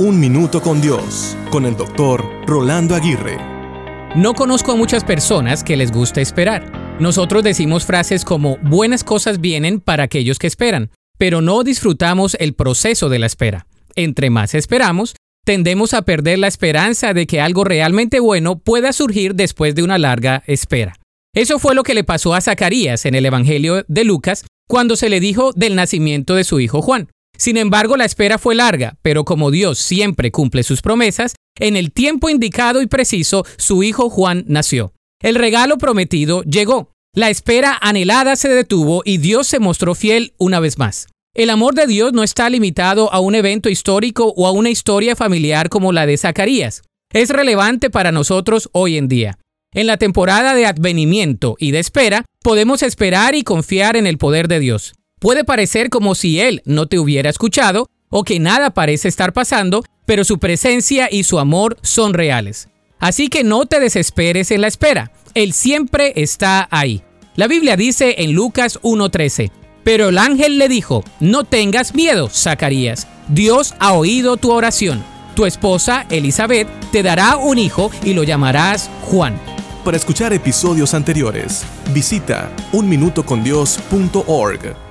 Un Minuto con Dios, con el doctor Rolando Aguirre. No conozco a muchas personas que les guste esperar. Nosotros decimos frases como buenas cosas vienen para aquellos que esperan, pero no disfrutamos el proceso de la espera. Entre más esperamos, tendemos a perder la esperanza de que algo realmente bueno pueda surgir después de una larga espera. Eso fue lo que le pasó a Zacarías en el Evangelio de Lucas cuando se le dijo del nacimiento de su hijo Juan. Sin embargo, la espera fue larga, pero como Dios siempre cumple sus promesas, en el tiempo indicado y preciso, su hijo Juan nació. El regalo prometido llegó. La espera anhelada se detuvo y Dios se mostró fiel una vez más. El amor de Dios no está limitado a un evento histórico o a una historia familiar como la de Zacarías. Es relevante para nosotros hoy en día. En la temporada de advenimiento y de espera, podemos esperar y confiar en el poder de Dios. Puede parecer como si Él no te hubiera escuchado o que nada parece estar pasando, pero su presencia y su amor son reales. Así que no te desesperes en la espera. Él siempre está ahí. La Biblia dice en Lucas 1.13, pero el ángel le dijo, no tengas miedo, Zacarías, Dios ha oído tu oración. Tu esposa, Elizabeth, te dará un hijo y lo llamarás Juan. Para escuchar episodios anteriores, visita unminutocondios.org.